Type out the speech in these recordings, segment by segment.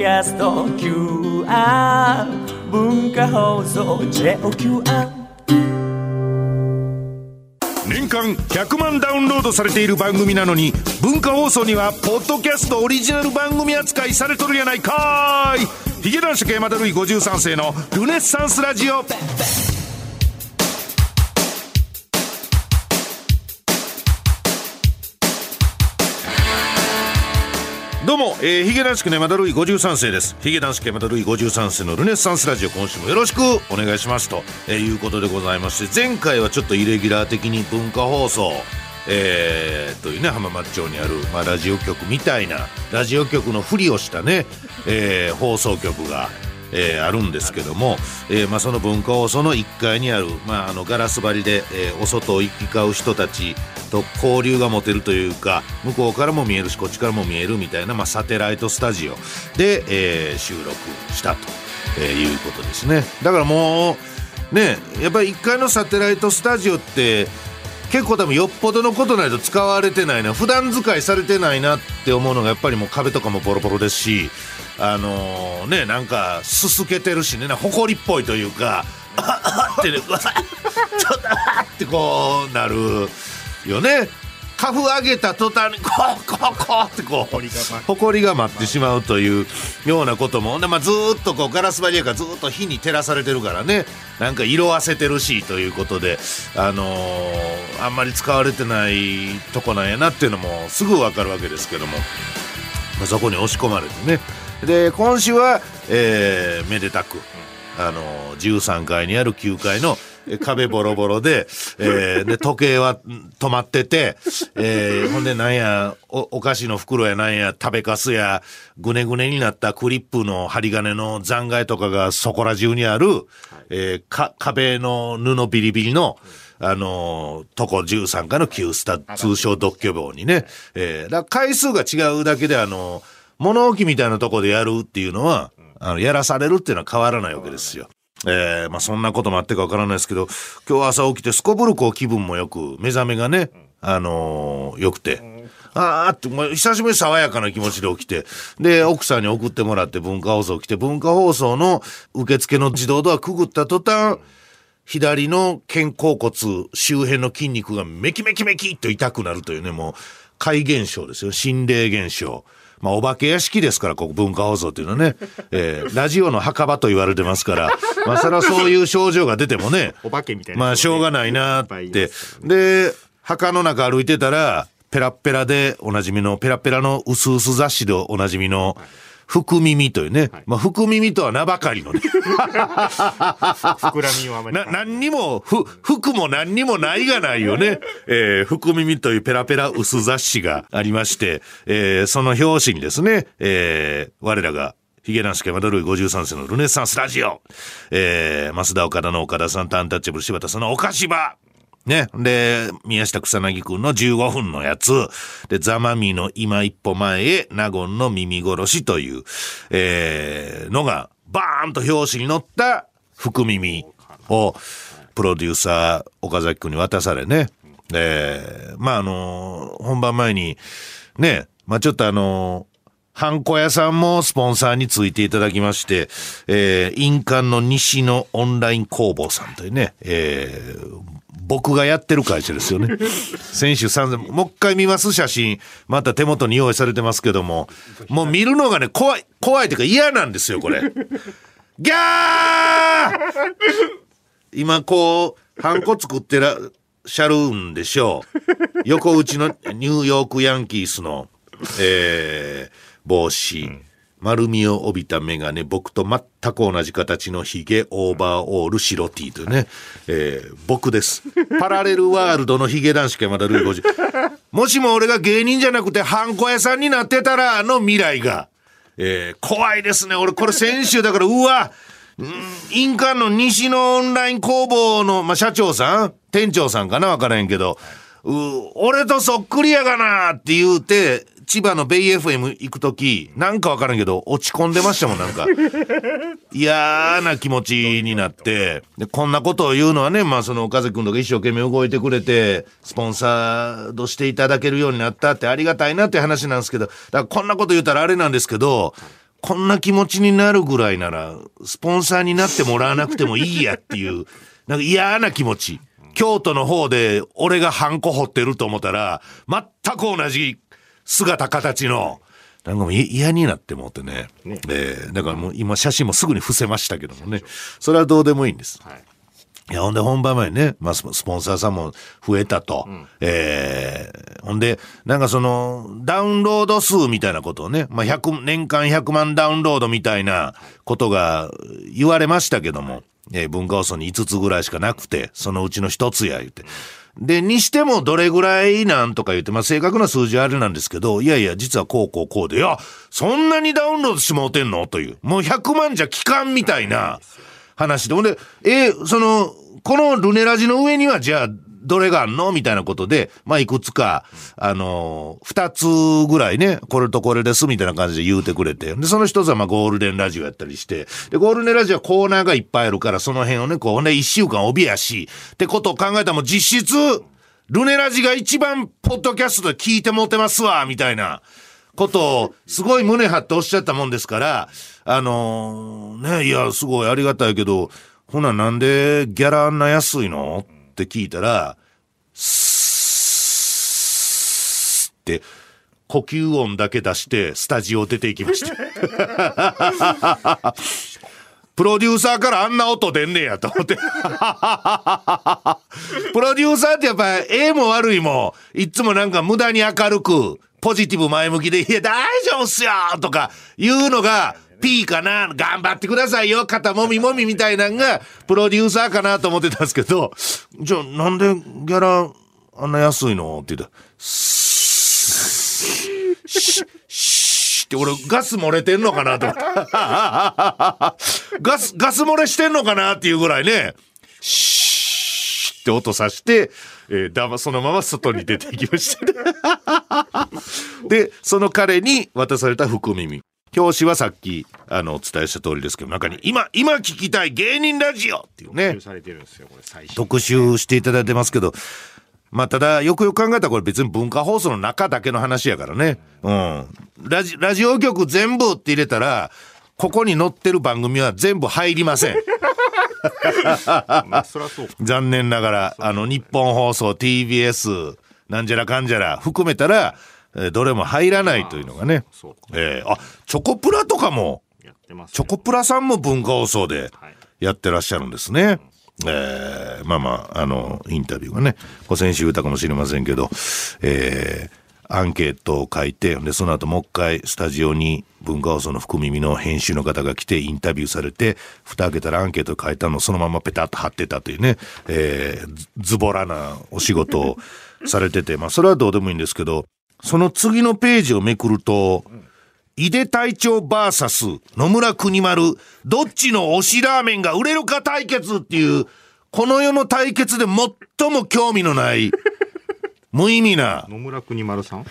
キャスト QR 文化放送 JOQR 年間100万ダウンロードされている番組なのに文化放送にはポッドキャストオリジナル番組扱いされとるやないかい。ヒゲ男子山田るい53世のルネッサンスラジオ。どうも、えー、ヒゲ男子家まだるい53世です。ヒゲ男子家まだるい53世のルネッサンスラジオ今週もよろしくお願いしますと、えー、いうことでございまして前回はちょっとイレギュラー的に文化放送えー、というね浜松町にある、まあ、ラジオ局みたいなラジオ局のふりをしたね、えー、放送局が、えー、あるんですけども、えーまあ、その文化放送の1階にある、まあ、あのガラス張りで、えー、お外を行き交う人たちと交流が持てるというか向こうからも見えるしこっちからも見えるみたいな、まあ、サテライトスタジオで、えー、収録したと、えー、いうことですね。だからもうねやっぱり1階のサテライトスタジオって結構多分よっぽどのことないと使われてないな普段使いされてないなって思うのがやっぱりもう壁とかもボロボロですしあのー、ねなんかすすけてるしねほこりっぽいというかってねちょっとってこうなるよね。カフ上げた途端にこうこうこうってこうほこりが舞ってしまうというようなことも。で、まあ、ずっとこうガラス張りやからずっと火に照らされてるからね。なんか色あせてるしということであのー、あんまり使われてないとこなんやなっていうのもすぐ分かるわけですけども、まあ、そこに押し込まれてねで今週は、えー、めでたく、あのー、13階にある9階の壁ボロボロで、えー、で、時計は止まってて、えー、ほんでなんや、お、お菓子の袋やなんや、食べかすや、ぐねぐねになったクリップの針金の残骸とかがそこら中にある、えー、か、壁の布ビリビリの、あの、とこ13階の旧スタ、通称独居房にね、えー、だ回数が違うだけで、あの、物置みたいなとこでやるっていうのは、あの、やらされるっていうのは変わらないわけですよ。えー、まあそんなこともあってかわからないですけど、今日朝起きてすこぶるこう気分もよく、目覚めがね、あのー、よくて。あーって、もう久しぶりに爽やかな気持ちで起きて、で、奥さんに送ってもらって文化放送来て、文化放送の受付の自動ドアくぐった途端、左の肩甲骨周辺の筋肉がメキメキメキっと痛くなるというね、もう、怪現象ですよ。心霊現象。まあ、お化け屋敷ですから、ここ文化放送っていうのはね、えー、ラジオの墓場と言われてますから、まあ、それはそういう症状が出てもね、お化けみたいな、まあ、しょうがないなって。で、墓の中歩いてたら、ペラッペラでおなじみの、ペラペラの薄々雑誌でおなじみの、はい福耳というね、はい、まあ、福耳とは名ばかりのね。膨らみはあまり。な、何にも、ふ、服も何にもないがないよね。えー、福耳というペラペラ薄雑誌がありまして、えー、その表紙にですね、えー、我らがヒゲ男子山田ルイ53世のルネッサンスラジオ。えー、増田岡田の岡田さんとアンタッチャブル柴田さんのお菓子場。ね。で、宮下草薙くんの15分のやつ。で、ザマミの今一歩前へ、納言の耳殺しという、えー、のが、バーンと表紙に載った福耳を、プロデューサー、岡崎くんに渡されね。えー、まあ、あの、本番前に、ね、まあ、ちょっとあのハンコ屋さんもスポンサーについていただきまして、えー、印鑑の西のオンライン工房さんというね、えー、僕がやってる会社ですよね。先週3000、もう一回見ます写真。また手元に用意されてますけども。もう見るのがね、怖い、怖いというか嫌なんですよ、これ。ギャー今こう、ハンコ作ってらっしゃるんでしょう。横打ちのニューヨークヤンキースの、えー、帽子。うん。丸みを帯びた眼鏡、僕と全く同じ形のヒゲ、オーバーオール、白 T というね、えー、僕です。パラレルワールドのヒゲ男子山田ルイ50。もしも俺が芸人じゃなくてハンコ屋さんになってたら、の未来が、えー、怖いですね。俺これ先週だから、うわ、印鑑の西のオンライン工房の、まあ、社長さん？店長さんかな？わからへんけど、う俺とそっくりやがなって言うて、千葉のベイ FM 行く時なんかわからんけど落ち込んでましたもんなんか 嫌な気持ちになってでこんなことを言うのはねまあその岡崎君とか一生懸命動いてくれてスポンサードしていただけるようになったってありがたいなって話なんですけどだからこんなこと言うたらあれなんですけどこんな気持ちになるぐらいなら、スポンサーになってもらわなくてもいいやっていう、なんか嫌な気持ち。京都の方で俺がハンコ掘ってると思ったら、全く同じ姿形の、なんかもうい嫌になってもってね。ねえーだからもう今写真もすぐに伏せましたけどもね。それはどうでもいいんです。はい。いや、ほんで本番前にね、まあ、スポンサーさんも増えたと。えーほんで、なんかその、ダウンロード数みたいなことをね、まあ、100、年間100万ダウンロードみたいなことが言われましたけども、えー文化放送に5つぐらいしかなくて、そのうちの1つや言って。で、にしてもどれぐらいなんとか言って、まあ、正確な数字あれなんですけど、いやいや、実はこうこうこうで、いや、そんなにダウンロードしてもうてんの？という。もう100万じゃ期間みたいな話で。ほんで、えその、このルネラジの上にはじゃあ、どれがあんのみたいなことで、まあ、いくつか、あの二つぐらいね、これとこれです、みたいな感じで言うてくれて。で、その一つはまあ、ゴールデンラジオやったりして。で、ゴールデンラジオはコーナーがいっぱいあるから、その辺をね、こう、ほんで一週間帯やし、ってことを考えたらもう実質、ルネラジが一番、ポッドキャストで聞いてもてますわ、みたいな。ことを、すごい胸張っておっしゃったもんですから、あのーね、いや、すごいありがたいけど、ほな、なんでギャラあんな安いの？って聞いたら、スーって、呼吸音だけ出して、スタジオ出ていきました。プロデューサーからあんな音出んねやと思って。プロデューサーってやっぱ、ええも悪いも、いっつもなんか無駄に明るく、ポジティブ前向きで、いや、大丈夫っすよとか、言うのが、P かな？頑張ってくださいよ肩もみもみみたいなんが、プロデューサーかなと思ってたんですけど、じゃあ、なんでギャラ、あんな安いの？って言ったら、シッシッって俺ガス漏れてんのかなと思って。ガス、ガス漏れしてんのかなっていうぐらいね、シーって音さして、えーだま、そのまま外に出ていきました。で、その彼に渡された福耳。表紙はさっき、あの、お伝えした通りですけど、中に、今、今聞きたい芸人ラジオっていうね特集、されてるんですよ、これ最新。特集していただいてますけど、まあ、ただ、よくよく考えたらこれ別に文化放送の中だけの話やからね。うん。ラジ、ラジオ局全部って入れたら、ここに載ってる番組は全部入りません。残念ながら、あの、日本放送、TBS、なんじゃらかんじゃら、含めたら、えーどれも入らないというのがね。えーあ、チョコプラとかも。チョコプラさんも文化放送ではいやってらっしゃるんですね。えーまあまあ、あの、インタビューがね、ご先週言ったかもしれませんけど、えーアンケートを書いて、で、その後もう一回スタジオに文化放送の福耳の編集の方が来てインタビューされて、蓋開けたらアンケート書いたのをそのままペタッと貼ってたというね、えーズズボラなお仕事をされてて、まあそれはどうでもいいんですけど、その次のページをめくると、井出隊長 VS 野村国丸、どっちの推しラーメンが売れるか対決っていう、この世の対決で最も興味のない、無意味な、野村国丸さん？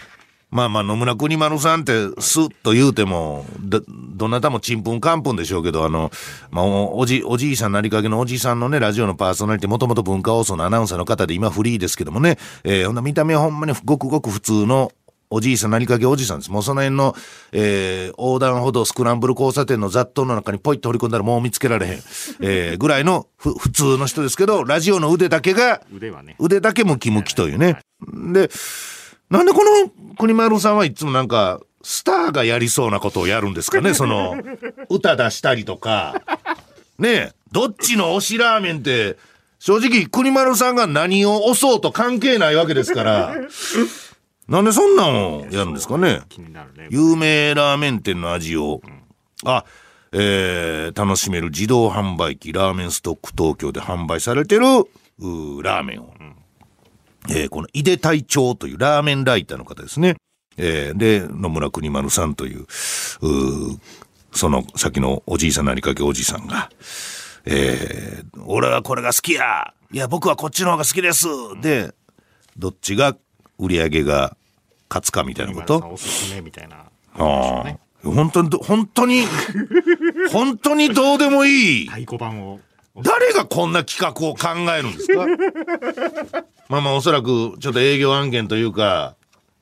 まあまあ野村国丸さんってスッと言うても、ど、どなたもちんぷんかんぷんでしょうけど、あの、まあおおじ、おじいさんなりかけのおじさんのね、ラジオのパーソナリティ、もともと文化放送のアナウンサーの方で今フリーですけどもね、えーほんな見た目はほんまにごくごく普通のおじいさんなりかけおじさんです。もうその辺の、えー横断歩道スクランブル交差点の雑踏の中にポイッと掘り込んだらもう見つけられへん、えーぐらいのふ普通の人ですけど、ラジオの腕だけが、腕はね。腕だけムキムキというね。で、なんでこの国丸さんはいつもなんか、スターがやりそうなことをやるんですかね、その、歌出したりとか。ねえ、どっちの推しラーメンって、正直国丸さんが何を押そうと関係ないわけですから、なんでそんなんをやるんですかね？有名ラーメン店の味を、あ、えー楽しめる自動販売機ラーメンストック東京で販売されてるうーラーメンを、えーこの井出隊長というラーメンライターの方ですね。えーで、野村国丸さんという、うーその先のおじいさんなりかけおじさんが、えー俺はこれが好きや。いや、僕はこっちの方が好きです。で、どっちが売り上げが勝つかみたいなこと？おすすめみたいな。ああ。本当にど、本当に、本当にどうでもいい。太鼓判を。誰がこんな企画を考えるんですか？まあまあおそらくちょっと営業案件というか、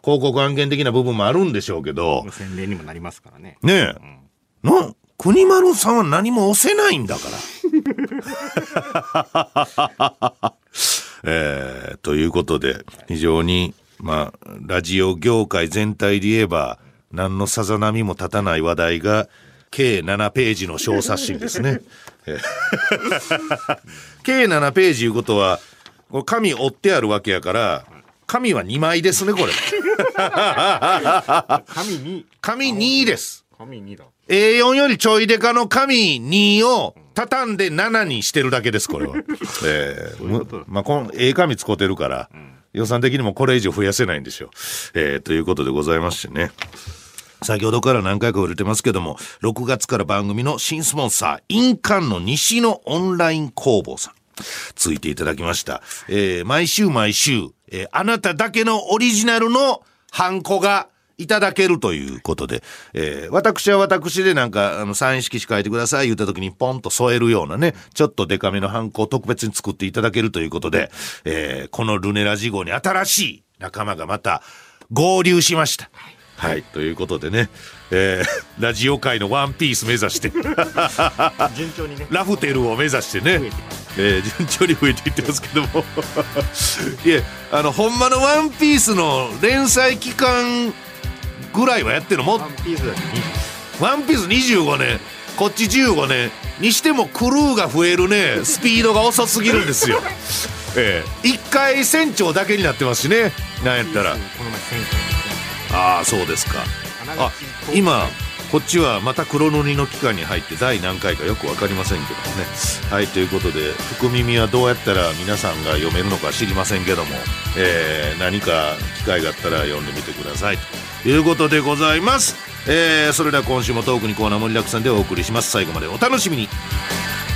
広告案件的な部分もあるんでしょうけど、宣伝にもなりますからね。ねえ。の、国丸さんは何も押せないんだから。えーということで、非常に、まあ、ラジオ業界全体で言えば、何のさざ波も立たない話題が、計7ページの小冊子ですね。え ー計7ページいうことは、これ紙折ってあるわけやから、紙は2枚ですね、これ。紙に、紙2です。紙にだ。A4 よりちょいでかの紙2を畳んで7にしてるだけです、これは。えーまあ、この、ええ紙使ってるから、予算的にもこれ以上増やせないんですよ。えーということでございましてね。先ほどから何回か売れてますけども、6月から番組の新スポンサー、印鑑の西のオンライン工房さん。ついていただきました。えー毎週毎週、えーあなただけのオリジナルのハンコがいただけるということで、えー私は私でなんか、あの、サイン色紙書いてください。言った時にポンと添えるようなね、ちょっとデカめのハンコを特別に作っていただけるということで、えーこのルネラジ号に新しい仲間がまた合流しました。はい、ということでね、えーラジオ界のワンピース目指して、順調にね。ラフテルを目指してね。増えー順調に増えていってますけども。いやあのほんまの「ワンピースの連載期間ぐらいはやってるのも。ワンピースだけ？に。「ワンピース25年こっち15年。にしてもクルーが増えるね。スピードが遅すぎるんですよ。ええ。一回船長だけになってますしね。なんやったら。ああそうですか。あ今こっちはまた黒塗りの期間に入って第何回かよく分かりませんけどもね。はいということで福耳はどうやったら皆さんが読めるのか知りませんけども、えー何か機会があったら読んでみてください。ということでございます、えーそれでは今週もトークにコーナー盛りだくさんでお送りします。最後までお楽しみに。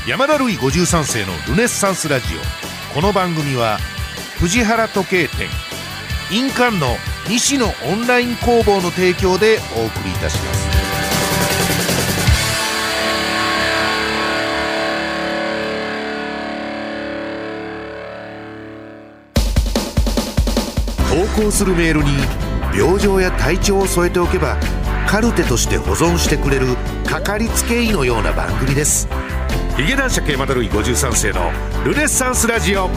山田るい53世のルネッサンスラジオ。この番組は藤原時計店印鑑の西野オンライン工房の提供でお送りいたします。投稿するメールに病状や体調を添えておけばカルテとして保存してくれるかかりつけ医のような番組ですヒゲ男爵山田るい53世のルネッサンスラジオ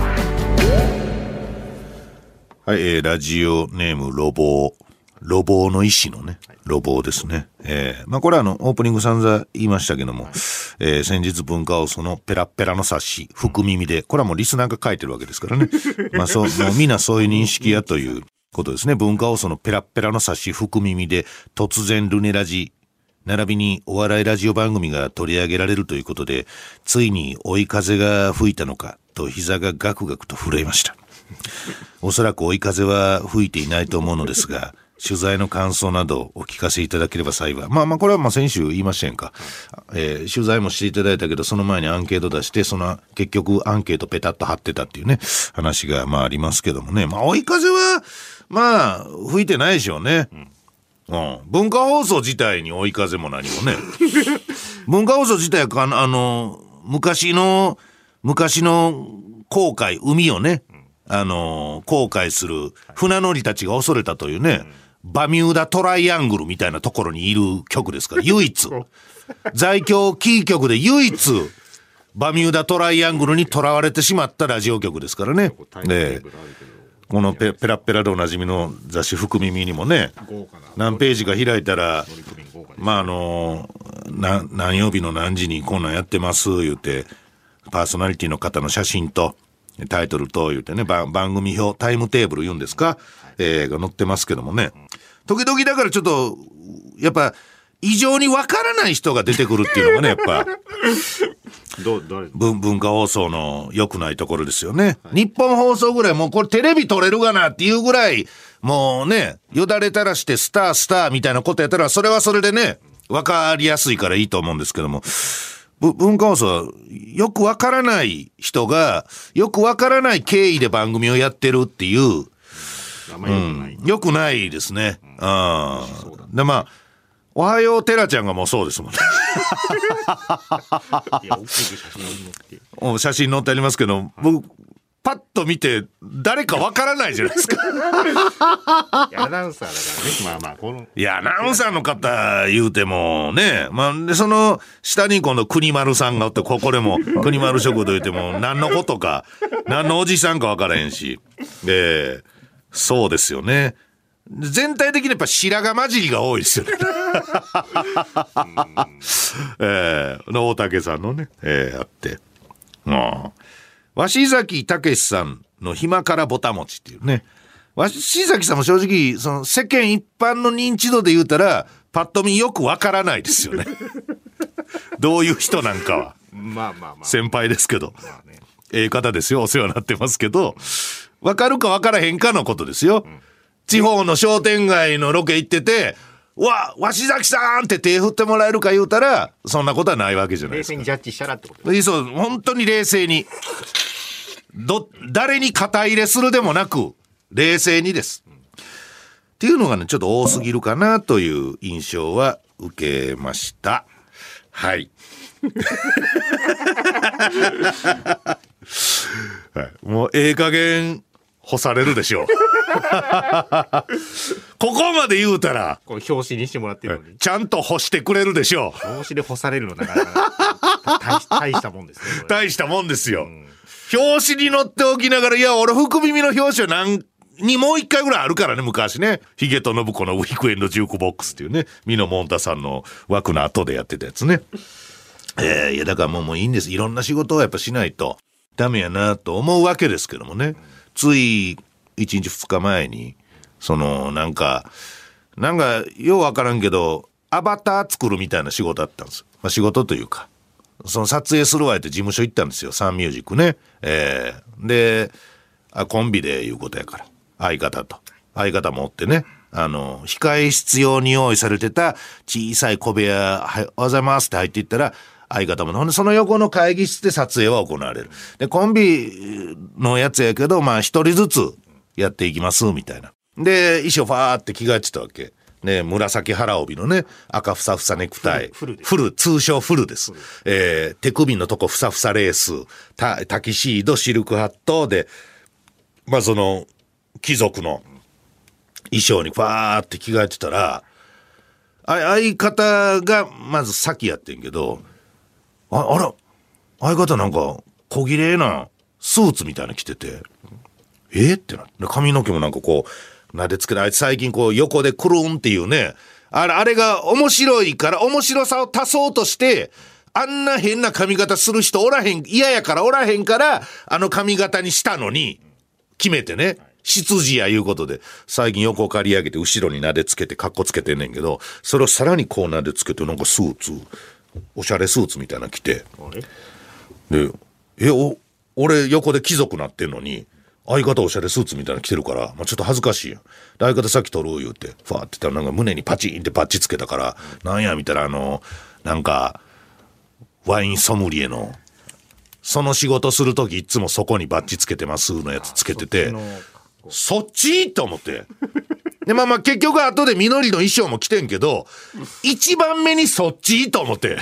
はい、えーラジオネームロボー。ロボーの意志のね、ロボーですね。えーまあこれはあの、オープニング散々言いましたけども、えー先日文化をそのペラッペラの冊子、福耳で、これはもうリスナーが書いてるわけですからね。まあそう、もうみんなそういう認識やということですね。文化をそのペラペラの冊子、福耳で、突然ルネラジ、並びにお笑いラジオ番組が取り上げられるということで、ついに追い風が吹いたのか、と膝がガクガクと震えました。おそらく追い風は吹いていないと思うのですが、取材の感想などお聞かせいただければ幸い。まあまあ、これはまあ先週言いましたやんか。えー取材もしていただいたけど、その前にアンケート出して、その結局アンケートペタッと貼ってたっていうね、話がまあありますけどもね。まあ追い風は、まあ、吹いてないでしょうね。うん。文化放送自体に追い風も何もね。文化放送自体はか、あの、昔の、昔の航海、海をね、あの、航海する船乗りたちが恐れたというね、バミューダトライアングルみたいなところにいる曲ですから、唯一。在京キー局で唯一、バミューダトライアングルにとらわれてしまったラジオ局ですからね。このペペラッペラでおなじみの雑誌福耳にもね。何ページか開いたら。まああのな何曜日の何時にこんなんやってます言うてパーソナリティの方の写真とタイトルと言うてね番番組表タイムテーブル言うんですか、えーが載ってますけどもね時々だからちょっとやっぱ異常にわからない人が出てくるっていうのがねやっぱどう、誰？文文化放送の良くないところですよね。日本放送ぐらいもうこれテレビ撮れるがなっていうぐらい、もうね、よだれ垂らしてスタースターみたいなことやったら、それはそれでね、わかりやすいからいいと思うんですけども、ぶ文化放送はよくわからない人が、よくわからない経緯で番組をやってるっていう、名前よくない。ですね。ああ。で、まあ、おはようテラちゃんがもうそうですもんね。いや、大きく写真に載って。お写真載ってありますけど、僕、パッと見て誰かわからないじゃないですか。いやアナウンサーだからね。まあまあ、この、いや、アナウンサーの方言うてもね、まあ、で、その下に今度国丸さんがおって、ここでも国丸食堂言うても何のことか、何のおじさんかわからへんし。ええそうですよね。全体的にやっぱ白髪混じりが多いですよね。ええの大竹さんのね、ええあって。まあ、鷲崎武さんの暇からぼたもちっていうね。鷲崎さんも正直、その世間一般の認知度で言うたら、パッと見よくわからないですよね。どういう人なんかは。まあまあまあ。先輩ですけど。まあね。ええ方ですよ。お世話になってますけど、わかるかわからへんかのことですよ。地方の商店街のロケ行ってて、うわ、鷲崎さんって手振ってもらえるか言うたら、そんなことはないわけじゃないですか冷静に。ジャッジしたらってことそう、本当に冷静に。ど、誰に肩入れするでもなく、冷静にです。っていうのがね、ちょっと多すぎるかなという印象は受けました。はい。はい、もうええ加減干されるでしょう。ここまで言うたら、この表紙にしてもらってるのに。ちゃんと干してくれるでしょう。表紙で干されるのなかなか大したもんですね。大したもんですよ。表紙に載っておきながら、いや、俺、福耳の表紙は何、にもう一回ぐらいあるからね、昔ね。ヒゲと信子のウィークエンドジュークボックスっていうね、ミノモンタさんの枠の後でやってたやつね。えーいや、だからもうもういいんです。いろんな仕事をやっぱしないとダメやなと思うわけですけどもね。つい1日2日前に、その、なんか、なんか、ようわからんけど、アバター作るみたいな仕事だったんです。まあ仕事というか。その撮影するわって事務所行ったんですよ。サンミュージックね。えーで、あ、コンビでいうことやから。相方と。相方持ってね。あの、控え室用に用意されてた小さい小部屋、はい、おはようございますって入っていったら、相方も、ほんで、その横の会議室で撮影は行われる。で、コンビのやつやけど、まあ、一人ずつやっていきます、みたいな。で、衣装ファーって着替えてたわけ。ね、紫腹帯のね、赤ふさふさネクタイ。フルフル通称フルです。えー手首のとこふさふさレース、タタキシード、シルクハットで、まあその、貴族の衣装にファーって着替えてたら、あ相方がまず先やってんけど、あ、あら、相方なんか小綺麗なスーツみたいな着てて、え？ってなって。髪の毛もなんかこう、撫でつけて、あいつ最近こう横でクルンっていうね、あれ、あれが面白いから面白さを足そうとして、あんな変な髪型する人おらへん、嫌やからおらへんから、あの髪型にしたのに、決めてね、執事やいうことで、最近横刈り上げて後ろに撫でつけてカッコつけてんねんけど、それをさらにこう撫でつけて、なんかスーツ、おしゃれスーツみたいなの着て、で、え、お、俺横で貴族なってんのに、相方おしゃれスーツみたいなの着てるから、まあ、ちょっと恥ずかしいやん。で相方さっき撮ろう言うて、ファーって言ったらなんか胸にパチンってバッチつけたから、なんや見たらあの、なんか、ワインソムリエの、その仕事するときいつもそこにバッチつけてますのやつつけてて、そっち？と思って。で、まあまあ結局後で緑の衣装も着てんけど、一番目にそっちと思って。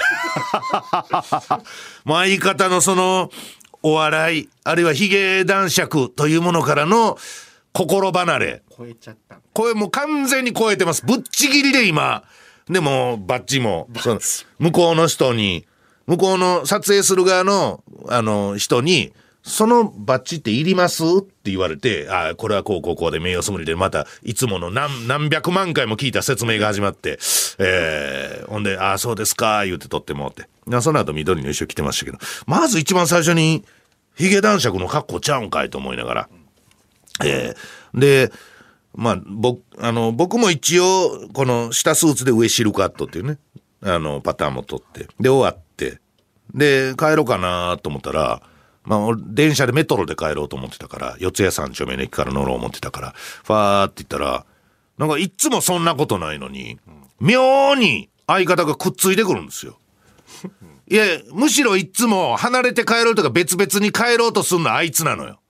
もう相方のその、お笑い、あるいはヒゲ男爵というものからの心離れ。超えちゃった。これもう完全に超えてます。ぶっちぎりで今。でも、バッジも、その、向こうの人に、向こうの撮影する側の、あの、人に、そのバッジっていります？って言われて、ああこれはこうこうこうで名誉ソムリエで、また、いつもの何、何百万回も聞いた説明が始まって、えー、ほんで、ああそうですか、言うて撮ってもって。なその後緑の衣装着てましたけど、まず一番最初に、ヒゲ男爵の格好ちゃうんかいと思いながら、えーで、まあ、僕、あの、僕も一応、この下スーツで上シルクハットっていうね、あの、パターンも取って、で、終わって、で、帰ろうかなと思ったら、まあ、電車でメトロで帰ろうと思ってたから、四谷三丁目の駅から乗ろう思ってたから、ファーって言ったら、なんかいつもそんなことないのに、妙に相方がくっついてくるんですよ。いや、むしろいつも離れて帰ろうとか別々に帰ろうとすんのあいつなのよ。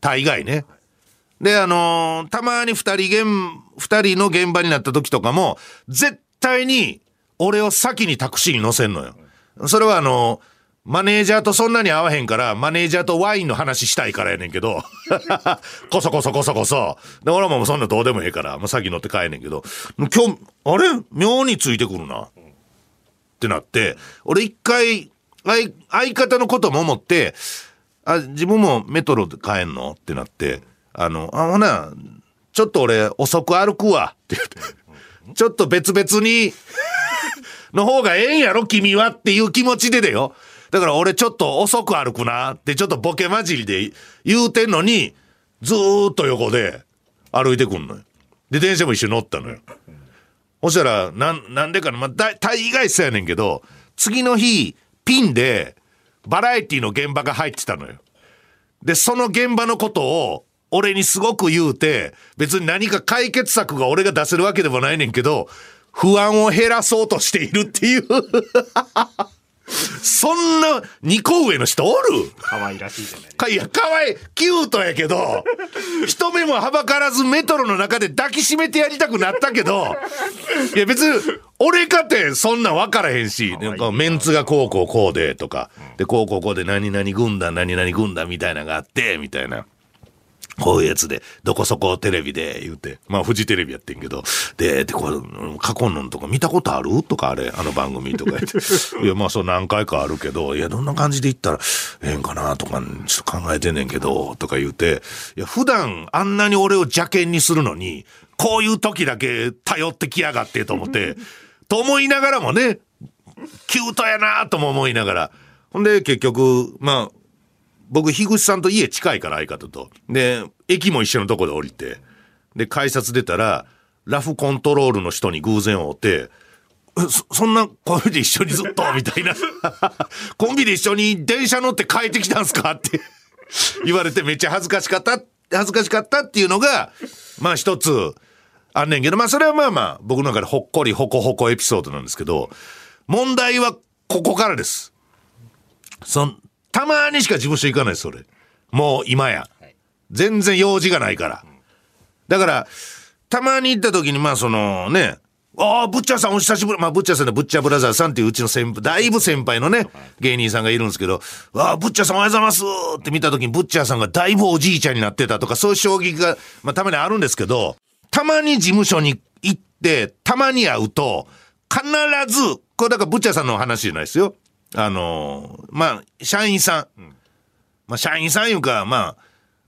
大概ね。で、あのーたまに二人現、二人の現場になった時とかも、絶対に俺を先にタクシーに乗せんのよ。それはあのーマネージャーとそんなに合わへんから、マネージャーとワインの話したいからやねんけど、こそこそこそこそ。で、俺はもうそんなどうでもええから、もう先乗って帰んねんけど、今日、あれ？妙についてくるな。ってなって、俺一回、相相方のことも思って、あ、自分もメトロで帰んの？ってなって、あの、あ、ほな、ちょっと俺遅く歩くわ。って言って、ちょっと別々に、の方がええんやろ君は。っていう気持ちでだよ。だから俺ちょっと遅く歩くなってちょっとボケ混じりで言うてんのに、ずーっと横で歩いてくんのよ。で、電車も一緒に乗ったのよ。そしたら、なん、なんでかな、まあ、大大概そうやねんけど、次の日、ピンで、バラエティの現場が入ってたのよ。で、その現場のことを、俺にすごく言うて、別に何か解決策が俺が出せるわけでもないねんけど、不安を減らそうとしているっていう。そんな2個上の人おる？可愛らしいじゃないか。かいや、かわいい、キュートやけど、人目もはばからずメトロの中で抱きしめてやりたくなったけど、いや別に、俺かってそんなん分からへんし、なんかメンツがこうこうこうでとか、で、こうこうこうで何々軍団、何々軍団みたいなのがあって、みたいな。こういうやつで、どこそこテレビで言うて、まあ、フジテレビやってんけど、で、で、これ、過去のんとか見たことある？とかあれ、あの番組とか言って。いや、まあ、そう何回かあるけど、いや、どんな感じで言ったらええんかな？とか、ちょっと考えてんねんけど、とか言うて、いや、普段あんなに俺を邪険にするのに、こういう時だけ頼ってきやがってと思って、と思いながらもね、キュートやなとも思いながら。ほんで、結局、まあ、僕、樋口さんと家近いから相方と。で、駅も一緒のとこで降りて。で、改札出たら、ラフコントロールの人に偶然会って、そそんなコンビで一緒にずっとみたいな。コンビで一緒に電車乗って帰ってきたんすかって 言われてめっちゃ恥ずかしかった、恥ずかしかったっていうのが、まあ一つあんねんけど、まあそれはまあまあ僕の中でほっこりほこほこエピソードなんですけど、問題はここからです。そ、たまにしか事務所行かないです、それ。もう今や。全然用事がないから。だから、たまに行った時に、まあそのね、ああ、ブッチャーさんお久しぶり。まあ、ブッチャーさんのブッチャーブラザーさんっていううちの先輩、だいぶ先輩のね、芸人さんがいるんですけど、ああ、ブッチャーさんおはようございますって見た時に、ブッチャーさんがだいぶおじいちゃんになってたとか、そういう衝撃が、まあ、たまにあるんですけど、たまに事務所に行って、たまに会うと、必ず、これだからブッチャーさんの話じゃないですよ。あのーまあ、社員さん。まあ、社員さんいうか、まあ、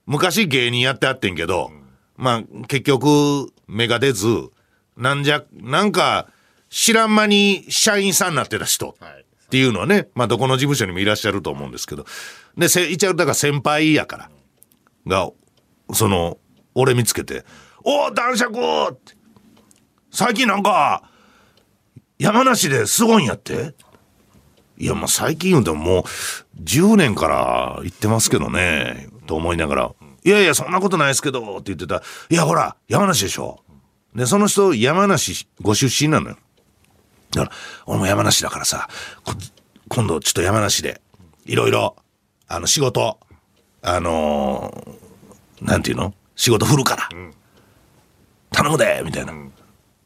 昔芸人やってあってんけど、まあ、結局、芽が出ず、なんじゃ、なんか、知らん間に社員さんになってた人。はい。っていうのはね、まあどこの事務所にもいらっしゃると思うんですけど。で、せ一応だから先輩やから、が、その、俺見つけて、おお男爵って最近なんか、山梨ですごいんやっていや、まあ最近言うてももう、10年から行ってますけどね、と思いながら、いやいや、そんなことないですけど、って言ってた。ら、いや、ほら、山梨でしょ。で、その人、山梨ご出身なのよ。だから、俺も山梨だからさ、こ今度ちょっと山梨で、いろいろ、あの、仕事、あのーなんていうの？仕事振るから、頼むでみたいな、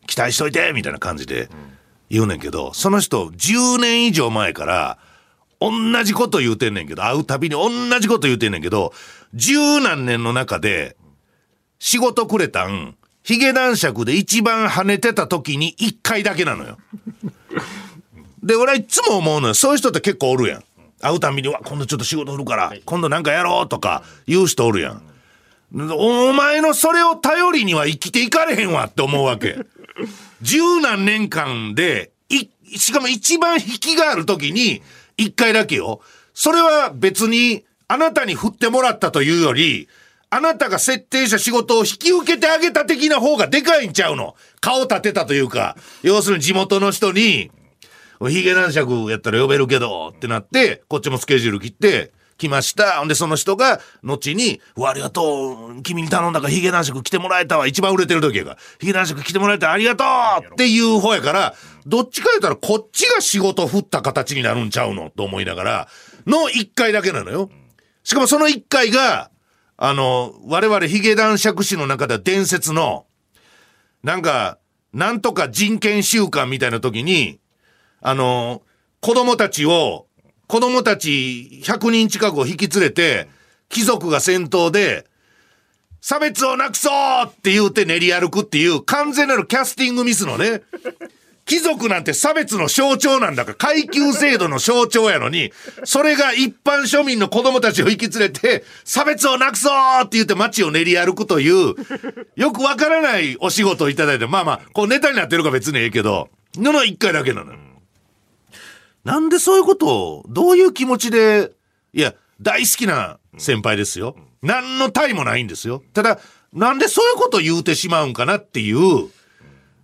期待しといてみたいな感じで言うねんけど、その人、10年以上前から、同じこと言うてんねんけど、会うたびに同じこと言うてんねんけど、十何年の中で、仕事くれたん、ヒゲ男爵で一番跳ねてた時に一回だけなのよ。で、俺はいつも思うのよ。そういう人って結構おるやん。会うたびに、うわ、今度ちょっと仕事振るから、今度なんかやろうとか言う人おるやん。お前のそれを頼りには生きていかれへんわって思うわけ。十何年間で、い、しかも一番引きがある時に、一回だけよ。それは別に、あなたに振ってもらったというより、あなたが設定した仕事を引き受けてあげた的な方がでかいんちゃうの。顔立てたというか、要するに地元の人に、ヒゲ男爵やったら呼べるけど、ってなって、こっちもスケジュール切って、来ました。ほんで、その人が、後に、わ、ありがとう。君に頼んだからヒゲ男爵来てもらえたわ。一番売れてる時やから。ヒゲ男爵来てもらえたありがとうっていう方やから、どっちか言ったらこっちが仕事振った形になるんちゃうの？と思いながら、の一回だけなのよ。しかもその一回が、あの、我々ヒゲ男爵士の中では伝説の、なんか、なんとか人権週間みたいな時に、あの、子供たちを子供たち100人近くを引き連れて、貴族が先頭で、差別をなくそうって言うて練り歩くっていう完全なるキャスティングミスのね、貴族なんて差別の象徴なんだから、階級制度の象徴やのに、それが一般庶民の子供たちを引き連れて、差別をなくそうって言って街を練り歩くという、よくわからないお仕事をいただいて、まあまあ、こうネタになってるか別にええけど、のの一回だけなのよ。なんでそういうことを、どういう気持ちで、いや、大好きな先輩ですよ。何の体もないんですよ。ただ、なんでそういうことを言うてしまうんかなっていう、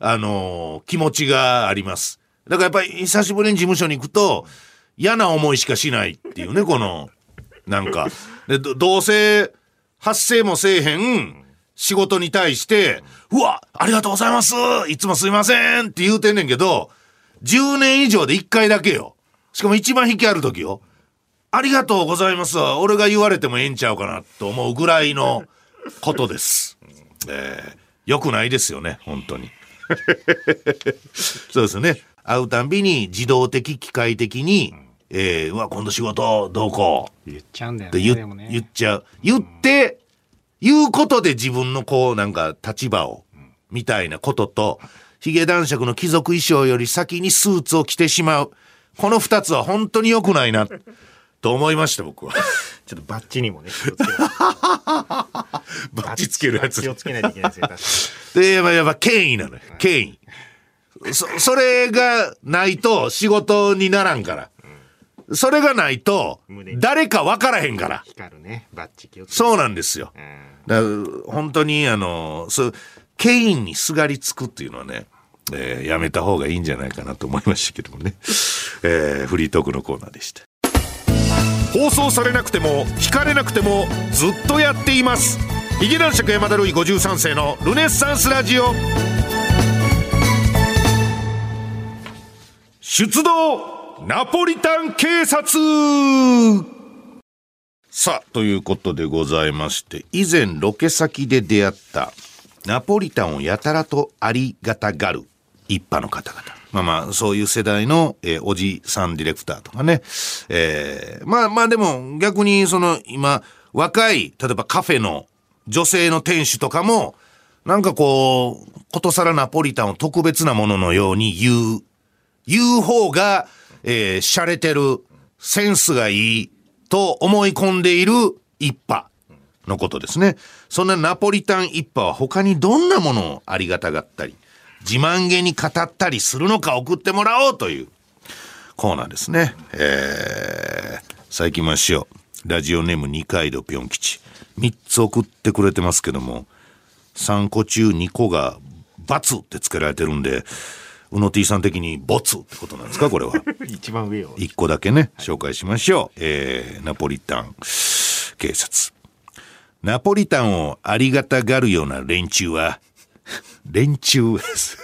あのー気持ちがあります。だからやっぱり久しぶりに事務所に行くと、嫌な思いしかしないっていうね、この、なんか。で、どどうせ、発生もせえへん、仕事に対して、うわ、ありがとうございますいつもすいませんって言うてんねんけど、10年以上で1回だけよ。しかも一番引きある時よ。ありがとうございますわ。俺が言われてもええんちゃうかなと思うぐらいのことです。えー、よくないですよね、本当に。そうですよね。会うたんびに自動的、機械的に、えー、うわ、今度仕事どうこう言っちゃうんだよね。言,、ね。言っちゃう。言って、言うことで自分のこう、なんか立場を、みたいなことと、ヒゲ男爵の貴族衣装より先にスーツを着てしまう。この二つは本当に良くないな、と思いました、僕は。ちょっとバッチにもね、気をつけバッチつけるやつ気。をつけないといけないですよ、確かで、やっぱ、やっぱ権威なのよ。権威。そ、それがないと仕事にならんから。それがないと誰か分からへんから。に。光るね、バッチ気をつけそうなんですよ。うんだ本当にあのそう権威にすがりつくっていうのはね、えーやめた方がいいんじゃないかなと思いましたけどもね、えーフリートークのコーナーでした。放送されなくても聞かれなくてもずっとやっています。ヒゲ男爵山田るい53世のルネッサンスラジオ。出動ナポリタン警察。さあ、ということでございまして、以前ロケ先で出会ったナポリタンをやたらとありがたがる一派の方々。まあまあ、そういう世代の、えーおじさんディレクターとかね。えーまあまあでも逆にその今、若い、例えばカフェの女性の店主とかも、なんかこう、ことさらナポリタンを特別なもののように言う言う方が、えー、洒落てる、センスがいいと思い込んでいる一派のことですね。そんなナポリタン一派は他にどんなものをありがたがったり、自慢げに語ったりするのか送ってもらおうというコーナーですね。えー、さあ行きましょう。ラジオネーム二階堂ぴょん吉。三つ送ってくれてますけども、3個中2個が「×」ってつけられてるんでうの T さん的に「ボツ」ってことなんですかこれは 一番上を。1個だけね紹介しましょう、えーナポリタン警察ナポリタンをありがたがるような連中は連中です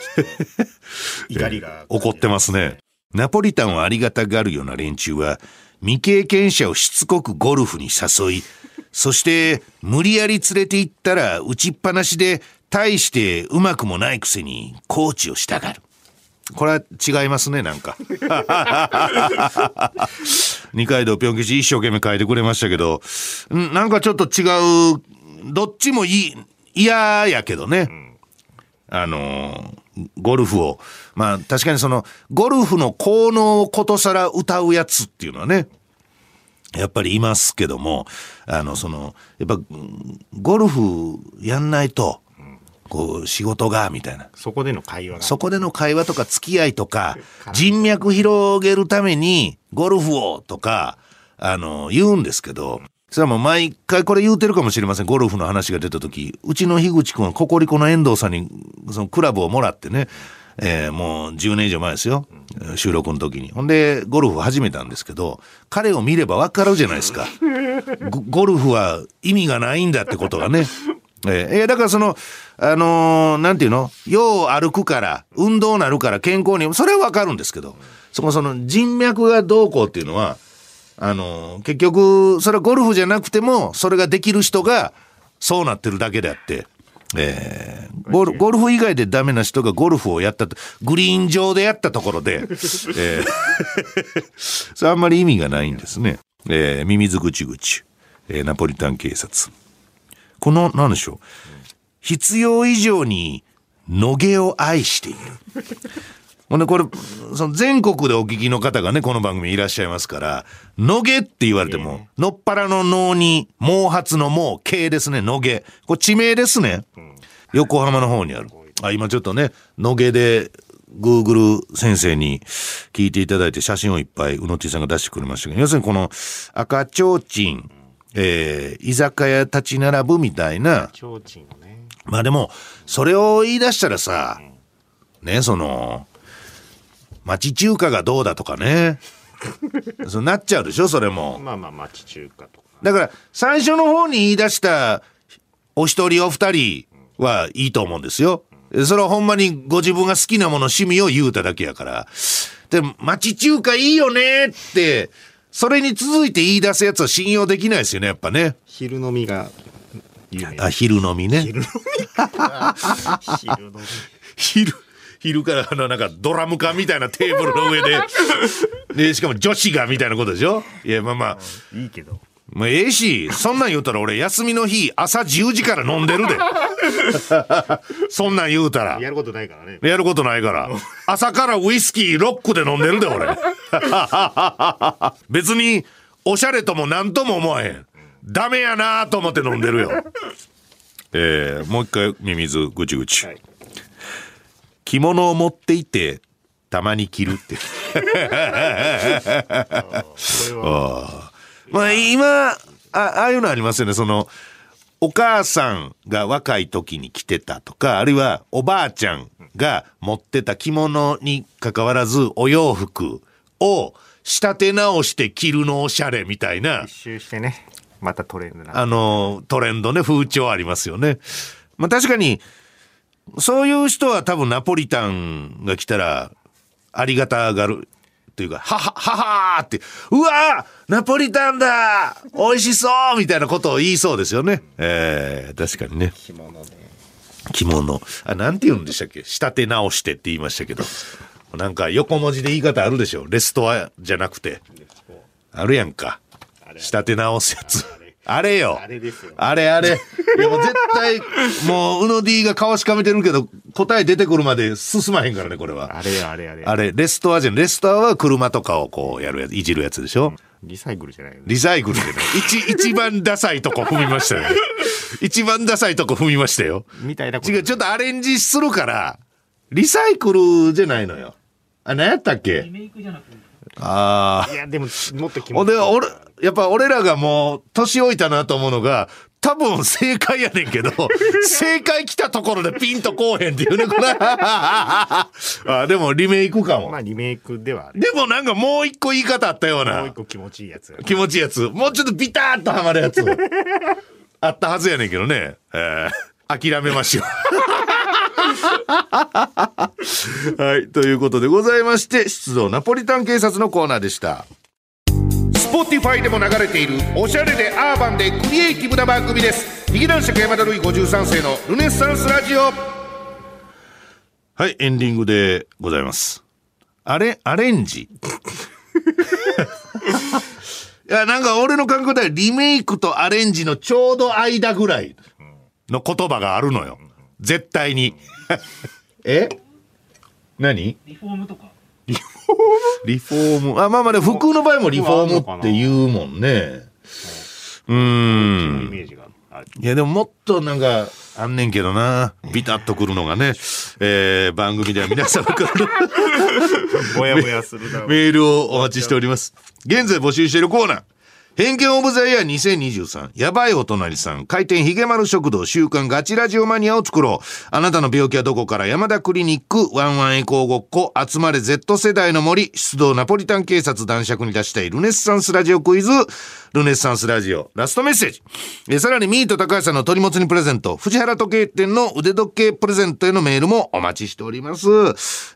怒りが。怒ってますね。ナポリタンをありがたがるような連中は、未経験者をしつこくゴルフに誘い、そして無理やり連れて行ったら打ちっぱなしで、大してうまくもないくせにコーチをしたがる。これは違いますね、なんか。二階堂ぴょん吉一生懸命書いてくれましたけど、んなんかちょっと違う、どっちもいい、嫌やけどね。あのーゴルフを、まあ確かにその、ゴルフの効能をことさら歌うやつっていうのはね、やっぱりいますけども、あの、その、やっぱ、うんゴルフやんないと、こう、仕事が、みたいな。そこでの会話が。そこでの会話とか付き合いとか、人脈広げるために、ゴルフをとか、あの、言うんですけど、それはもう毎回これ言うてるかもしれません。ゴルフの話が出た時、うちの樋口くんはココリコの遠藤さんに、そのクラブをもらってね、えーもう10年以上前ですよ。収録の時に。ほんで、ゴルフ始めたんですけど、彼を見ればわかるじゃないですか。ゴルフは意味がないんだってことがね。えーえーだからその、あのーなんていうの？よう歩くから、運動なるから健康に、それはわかるんですけど、そこその人脈がどうこうっていうのは、あのー結局、それはゴルフじゃなくても、それができる人が、そうなってるだけであって、えーゴルゴルフ以外でダメな人がゴルフをやったと、グリーン上でやったところで、えー それあんまり意味がないんですね。えーミミズぐちぐち、えーナポリタン警察。この、なんでしょう。必要以上に、野毛を愛している。ほんで、これ、その全国でお聞きの方がね、この番組いらっしゃいますから、野毛って言われても、のっぱらの脳に、毛髪の毛、毛ですね、野毛。これ地名ですね。横浜の方にある。あ、今ちょっとね、野毛で、Google 先生に聞いていただいて写真をいっぱいうのてぃさんが出してくれましたけど、要するにこの赤ちょうちん、えー居酒屋立ち並ぶみたいな、ちょうちんのね。まあでも、それを言い出したらさ、ね、その、町中華がどうだとかね。そうなっちゃうでしょ、それも。まあまあ町中華とか。だから、最初の方に言い出した、お一人お二人はいいと思うんですよ。それはほんまにご自分が好きなもの趣味を言うただけやから。でも、町中華いいよねって、それに続いて言い出すやつは信用できないですよね、やっぱね。昼飲みが。あ、昼飲みね。昼飲み。昼飲み。昼、昼からあのなんかドラム缶みたいなテーブルの上で、で、しかも女子がみたいなことでしょ？いや、まあまあ、いいけど。まあええし、そんなん言うたら俺休みの日朝10時から飲んでるで。そんなん言うたら。やることないからね。やることないから。朝からウイスキーロックで飲んでるで、俺。別に、おしゃれとも何とも思わへん。ダメやなと思って飲んでるよ。えー、もう一回、ミミズ、ぐちぐち。はい着物を持っていて、たまに着るって。まあ今、あああいうのありますよね。その、お母さんが若い時に着てたとか、あるいはおばあちゃんが持ってた着物に関わらずお洋服を仕立て直して着るのおしゃれみたいな一、周してね。またトレンドな。あの、トレンドね、風潮ありますよね。まあ確かに、そういう人は多分ナポリタンが来たら、ありがたがる。というか、はは、ははーって、うわーナポリタンだ美味しそうみたいなことを言いそうですよね。えー、確かにね。着物ね。着物。あ、なんて言うんでしたっけ？仕立て直してって言いましたけど。なんか横文字で言い方あるでしょ？レストアじゃなくて。あるやんか。仕立て直すやつ。あれよ。あれですよ。あれあれ。いやもう絶対、もう、うの D が顔しかめてるけど、答え出てくるまで進まへんからね、これは。あれあれあれ。あれ、レストアじゃん。レストアは車とかをこうやるやつ、いじるやつでしょ？リサイクルじゃないよね。リサイクルでね。一、一番ダサいとこ踏みましたよ。一番ダサいとこ踏みましたよ。みたいなこと。違う、ちょっとアレンジするから、リサイクルじゃないのよ。あ、何やったっけ？ああ。いや、でも、もっと気ほんで、いい俺、やっぱ俺らがもう、年老いたなと思うのが、多分正解やねんけど、正解来たところでピンとこうへんっていうね、これ。あ、でもリメイクかも。まあ、リメイクではある。でもなんかもう一個言い方あったようなもう一。個気持ちいいやつ。気持ちいいやつ。もうちょっとビターッとはまるやつ。あったはずやねんけどね。えー諦めましょう。はい。ということでございまして、出動ナポリタン警察のコーナーでした。Spotify でも流れているおしゃれでアーバンでクリエイティブな番組です。劇団四季山田るい53世のルネッサンスラジオ。はい、エンディングでございます。あれ、アレンジ？いや、なんか俺の感覚ではリメイクとアレンジのちょうど間ぐらいの言葉があるのよ。絶対に。え？何リフォームとか？リフォーム。あ、まあまあね、服の場合もリフォームって言うもんね。うん。いや、でももっとなんか、あんねんけどな。ビタッとくるのがね。えー、番組では皆様からの ぼやぼやするな。メールをお待ちしております。現在募集しているコーナー。偏見オブザイヤー2023。やばいお隣さん。開店ヒゲ丸食堂週刊ガチラジオマニアを作ろう。あなたの病気はどこから？山田クリニック、ワンワンエコーごっこ、集まれ Z 世代の森、出動ナポリタン警察男爵に出したいルネッサンスラジオクイズ、ルネッサンスラジオ、ラストメッセージ。えさらにミート高橋さんの鳥もつにプレゼント、藤原時計店の腕時計プレゼントへのメールもお待ちしております。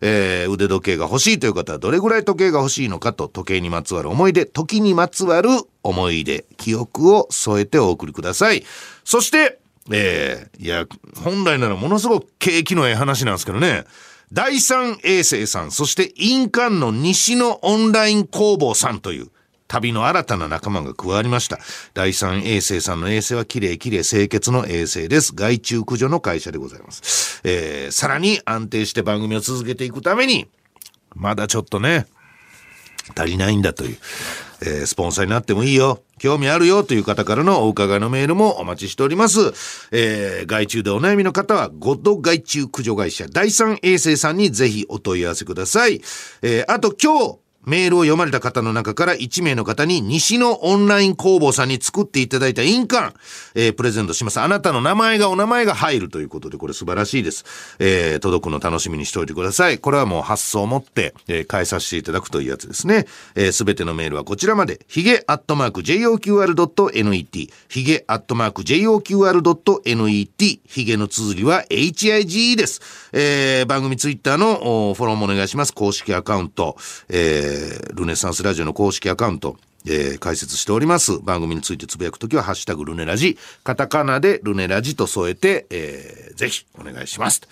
えー腕時計が欲しいという方はどれぐらい時計が欲しいのかと時計にまつわる思い出、時にまつわる思い出、記憶を添えてお送りください。そして、えー、いや、本来ならものすごく景気のええ話なんですけどね。第三衛星さん、そして印鑑の西のオンライン工房さんという、旅の新たな仲間が加わりました。第三衛星さんの衛星は綺麗綺麗清潔の衛星です。害虫駆除の会社でございます。えー、さらに安定して番組を続けていくために、まだちょっとね、足りないんだという、えースポンサーになってもいいよ。興味あるよという方からのお伺いのメールもお待ちしております。えー、害虫でお悩みの方は、ゴッド害虫駆除会社第三衛星さんにぜひお問い合わせください。えー、あと今日、メールを読まれた方の中から1名の方に西のオンライン工房さんに作っていただいた印鑑、えープレゼントします。あなたの名前がお名前が入るということで、これ素晴らしいです。えー届くの楽しみにしておいてください。これはもう発送を持って、えー返させていただくというやつですね。えーすべてのメールはこちらまで、ヒゲアットマーク JOQR.net、ヒゲアットマーク JOQR.net、ヒゲの綴りは HIGE です。えー番組ツイッターのフォローもお願いします。公式アカウント、えールネサンスラジオの公式アカウント、えー解説しております。番組についてつぶやくときは、ハッシュタグルネラジ、カタカナでルネラジと添えて、えーぜひお願いします。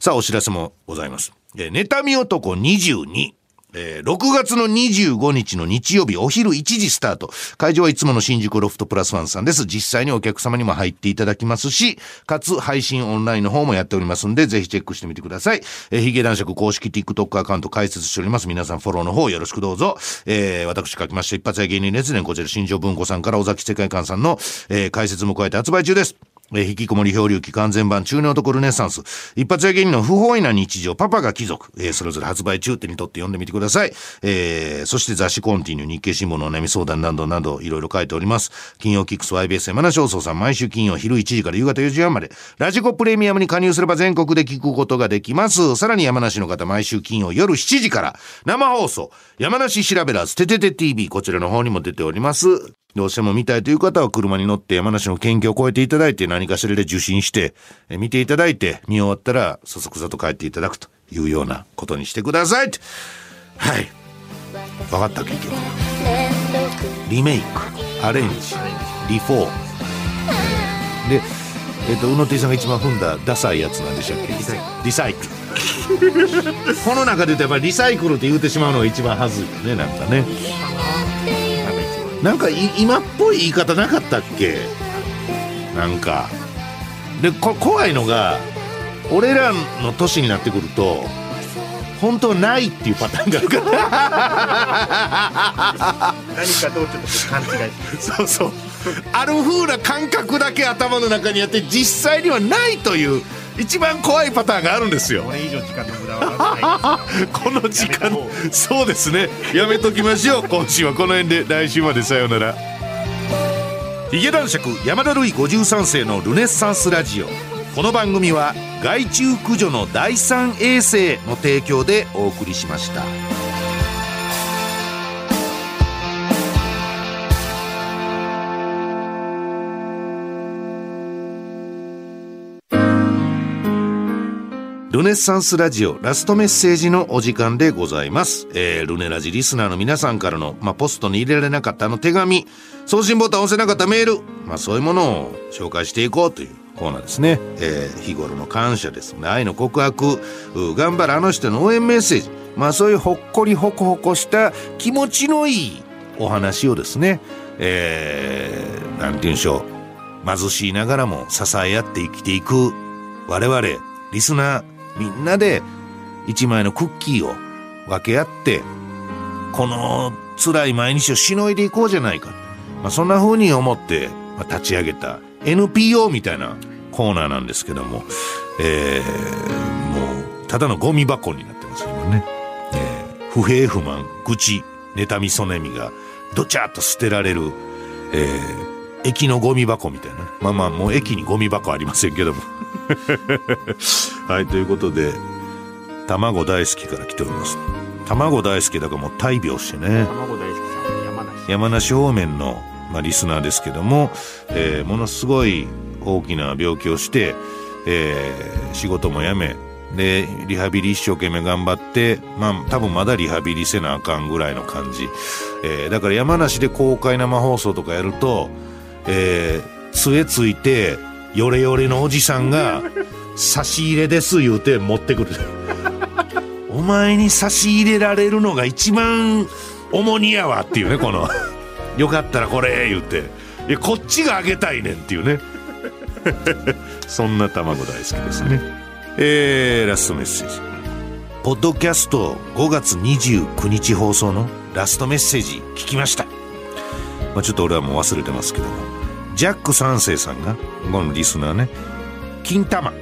さあ、お知らせもございます。えー、妬み男22。えー6月の25日の日曜日お昼1時スタート。会場はいつもの新宿ロフトプラスワンさんです。実際にお客様にも入っていただきますし、かつ配信オンラインの方もやっておりますんで、ぜひチェックしてみてください。えー、ヒゲ男爵公式 TikTok アカウント開設しております。皆さんフォローの方よろしくどうぞ。えー私書きました一発屋芸人列伝こちら新庄文庫さんから尾崎世界観さんの、えー解説も加えて発売中です。えー引きこもり漂流期完全版中年男ルネッサンス。一発屋芸人の不本意な日常、パパが貴族。えーそれぞれ発売中手に取って読んでみてください。えーそして雑誌コンティニュー、日経新聞のお悩み相談などなどいろいろ書いております。金曜キックス YBS 山梨放送さん、毎週金曜昼1時から夕方4時半まで、ラジコプレミアムに加入すれば全国で聞くことができます。さらに山梨の方、毎週金曜夜7時から生放送、山梨調べらず、ててて TV、こちらの方にも出ております。どうしても見たいという方は車に乗って山梨の県境を越えていただいて何かしらで受信してえ見ていただいて見終わったらそそくさと帰っていただくというようなことにしてくださいはい。分かった結局リメイクアレンジリフォーム。でえっ、と宇野 T さんが一番踏んだダサいやつなんでしたっけ？リサイクル。イクル。この中で言うとやっぱりリサイクルって言うてしまうのが一番はずいよねなんかね。なんかい今っぽい言い方なかったっけ？なんか。でこ怖いのが俺らの年になってくると本当はないっていうパターンがあるから。何かとちょっと勘違い。そうそう。ある風な感覚だけ頭の中にあって実際にはないという一番怖いパターンがあるんですよ。これ以上時間の無駄はないこの時間そうですね。やめときましょう。今週はこの辺で来週までさようなら。ヒゲ男爵山田るい53世のルネッサンスラジオ。この番組は害虫駆除の第三衛星の提供でお送りしましたネッサンスラジオラストメッセージのお時間でございます。えー、ルネラジリスナーの皆さんからの、まあ、ポストに入れられなかったあの手紙、送信ボタン押せなかったメール、まあ、そういうものを紹介していこうというコーナーですね。えー、日頃の感謝ですね。愛の告白、頑張るあの人の応援メッセージ、まあ、そういうほっこりほこほこした気持ちのいいお話をですね、えー、なんて言うんでしょう。貧しいながらも支え合って生きていく我々リスナーみんなで一枚のクッキーを分け合ってこの辛い毎日をしのいでいこうじゃないか、まあ、そんな風に思って、ま、立ち上げた NPO みたいなコーナーなんですけども、えー、もうただのゴミ箱になってます今ね、えー不平不満愚痴妬みそねみがどちゃっと捨てられる、えー駅のゴミ箱みたいな。まあまあ、もう駅にゴミ箱ありませんけども。はい、ということで、卵大好きから来ております。卵大好きだからもう大病してね。卵大好きさん山梨山梨方面の、まあ、リスナーですけども、えーものすごい大きな病気をして、えー仕事も辞め、で、リハビリ一生懸命頑張って、まあ、多分まだリハビリせなあかんぐらいの感じ。えーだから山梨で公開生放送とかやると、えー、杖ついて、ヨレヨレのおじさんが差し入れです言うて持ってくる。お前に差し入れられるのが一番重荷やわっていうねこの。よかったらこれ言うて。いやこっちがあげたいねんっていうね。そんな卵大好きですね。えー、ラストメッセージ。ポッドキャスト5月29日放送のラストメッセージ聞きました、まあ、ちょっと俺はもう忘れてますけども。ジャック三世さんがこのリスナーね金玉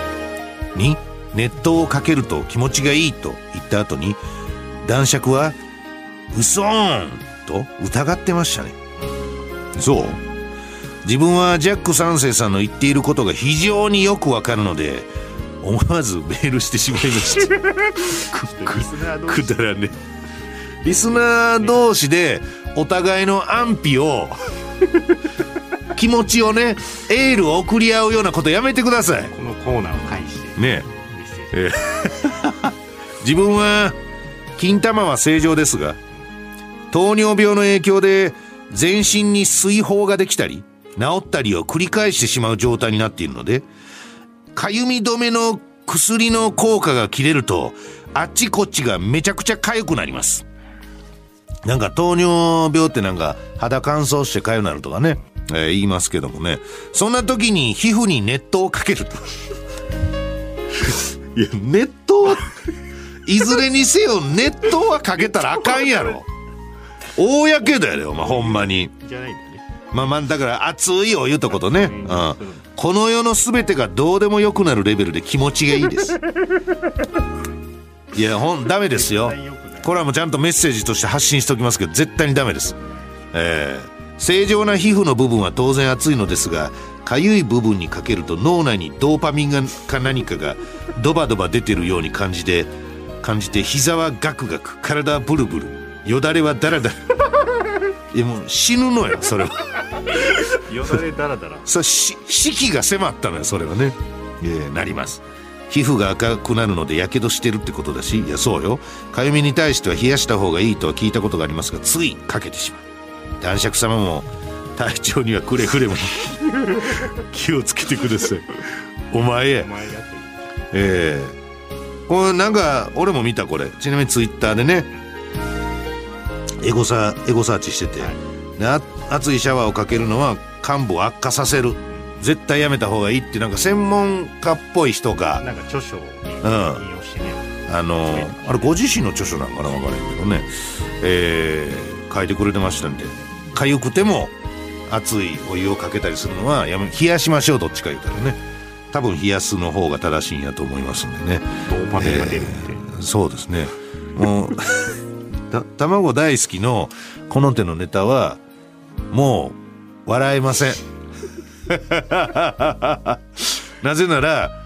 に熱湯をかけると気持ちがいいと言った後に男爵は「うそーん!」と疑ってましたねそう自分はジャック三世さんの言っていることが非常によくわかるので思わずメールしてしまいましたくだらねリスナー同士でお互いの安否を気持ちをねエールを送り合うようなことやめてください。このコーナーを介して。ねメッセージ自分は金玉は正常ですが糖尿病の影響で全身に水疱ができたり治ったりを繰り返してしまう状態になっているのでかゆみ止めの薬の効果が切れるとあっちこっちがめちゃくちゃ痒くなります。なんか糖尿病ってなんか肌乾燥して痒くなるとかね、えー言いますけどもね。そんな時に皮膚に熱湯をかける。と いや熱湯はいずれにせよ熱湯はかけたらあかんやろ。大やけどやでお前ほんまに。じゃないんだね。まあまあだから熱いお湯とことね、うん。うん、この世の全てがどうでもよくなるレベルで気持ちがいいです。いやほんダメですよ。これはもうちゃんとメッセージとして発信しておきますけど絶対にダメです。えー正常な皮膚の部分は当然熱いのですがかゆい部分にかけると脳内にドーパミンがか何かがドバドバ出てるように感じて感じて膝はガクガク体はブルブル。よだれはダラダラ。いやもう死ぬのよそれは。よだれだらだらそし死期が迫ったのよそれはね、えーなります。皮膚が赤くなるのでやけどしてるってことだしいやそうよ。かゆみに対しては冷やした方がいいとは聞いたことがありますがついかけてしまう男爵様も体調にはくれぐれも 気をつけてください。お前やええ。これなんか俺も見たこれ。ちなみにツイッターでね。エゴサエゴサーチしてて、熱いシャワーをかけるのは患部を悪化させる。絶対やめた方がいいってなんか専門家っぽい人が。なんか著書を引ん。用してね。あのあれご自身の著書なんかな分からへんけどね、えー書いてくれてましたんで痒くても熱いお湯をかけたりするのはやめ冷やしましょうどっちか言うたらね。多分冷やすの方が正しいんやと思いますんでね。ドーパミンが出るって、そうですね。もう た卵大好きのこの手のネタはもう笑えません。なぜなら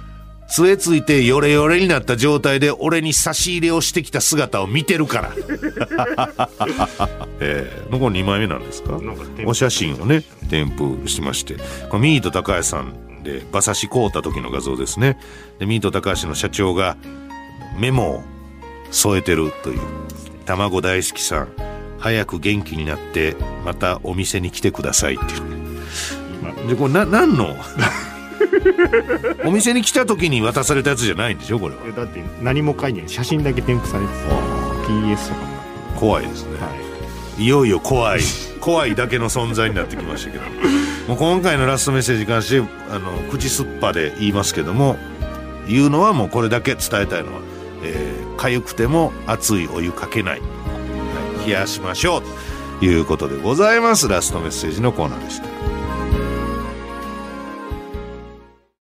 杖ついてヨレヨレになった状態で俺に差し入れをしてきた姿を見てるから。えー、これ2枚目なんですか？お写真をね添付しまして。これミート高橋さんで馬刺し買うた時の画像ですね。でミート高橋の社長がメモを添えてるという。卵大好きさん早く元気になってまたお店に来てくださいっていう。今でこれな何の？お店に来た時に渡されたやつじゃないんでしょこれは。えだって何も書いてない。写真だけ添付されてた PS とかも。な怖いですね、はい。いよいよ怖い。怖いだけの存在になってきましたけど。もう今回のラストメッセージに関してあの口すっぱで言いますけども言うのはもうこれだけ伝えたいのはえー痒くても熱いお湯かけない、はい冷やしましょう。ということでございます。ラストメッセージのコーナーでした